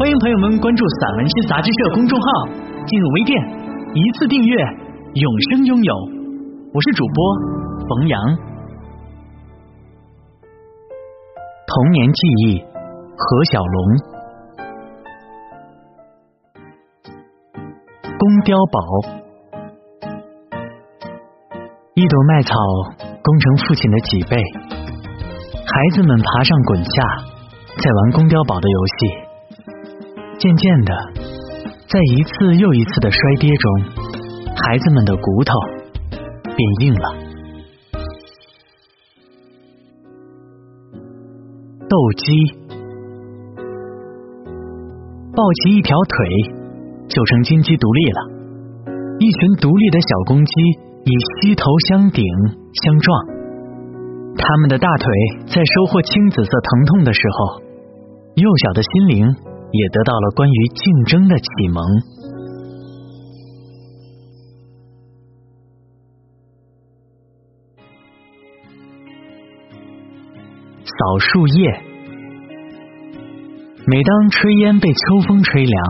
欢迎朋友们关注散文诗杂志社公众号，进入微店一次订阅，永生拥有。我是主播冯阳。童年记忆，何小龙。宫碉堡，一朵麦草攻成父亲的脊背。孩子们爬上滚下，在玩宫碉堡的游戏。渐渐的，在一次又一次的摔跌中，孩子们的骨头变硬了。斗鸡，抱起一条腿就成金鸡独立了。一群独立的小公鸡以膝头相顶相撞。他们的大腿在收获青紫色疼痛的时候，幼小的心灵也得到了关于竞争的启蒙。扫树叶，每当炊烟被秋风吹凉，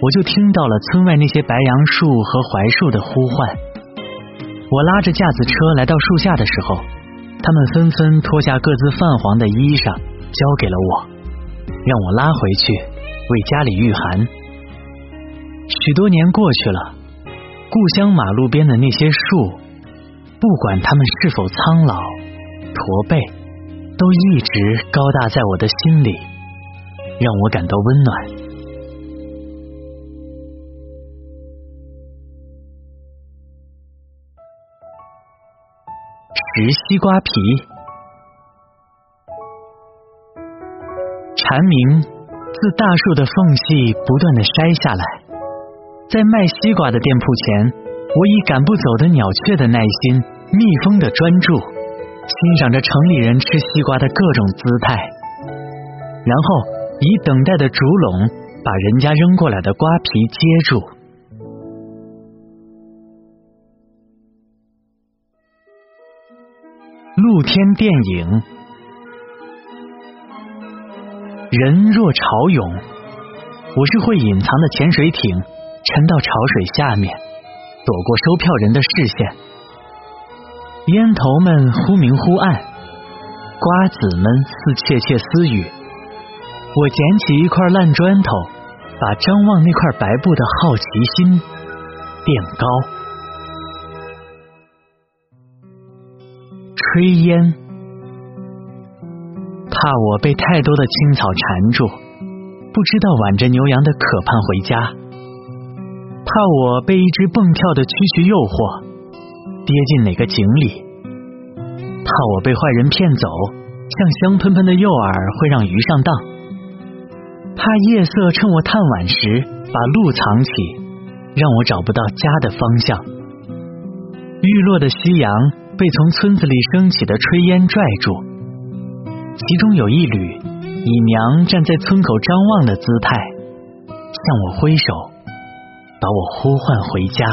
我就听到了村外那些白杨树和槐树的呼唤。我拉着架子车来到树下的时候。他们纷纷脱下各自泛黄的衣裳，交给了我，让我拉回去为家里御寒。许多年过去了，故乡马路边的那些树，不管它们是否苍老驼背，都一直高大在我的心里，让我感到温暖。食西瓜皮，蝉鸣自大树的缝隙不断的筛下来，在卖西瓜的店铺前，我以赶不走的鸟雀的耐心，蜜蜂的专注，欣赏着城里人吃西瓜的各种姿态，然后以等待的竹笼把人家扔过来的瓜皮接住。露天电影，人若潮涌，我是会隐藏的潜水艇沉到潮水下面，躲过收票人的视线。烟头们忽明忽暗，瓜子们似窃窃私语。我捡起一块烂砖头，把张望那块白布的好奇心垫高。炊烟，怕我被太多的青草缠住，不知道挽着牛羊的渴盼回家；怕我被一只蹦跳的蛐蛐诱惑，跌进哪个井里；怕我被坏人骗走，像香喷喷的诱饵会让鱼上当；怕夜色趁我探晚时把路藏起，让我找不到家的方向。日落的夕阳。被从村子里升起的炊烟拽住，其中有一缕以娘站在村口张望的姿态，向我挥手，把我呼唤回家。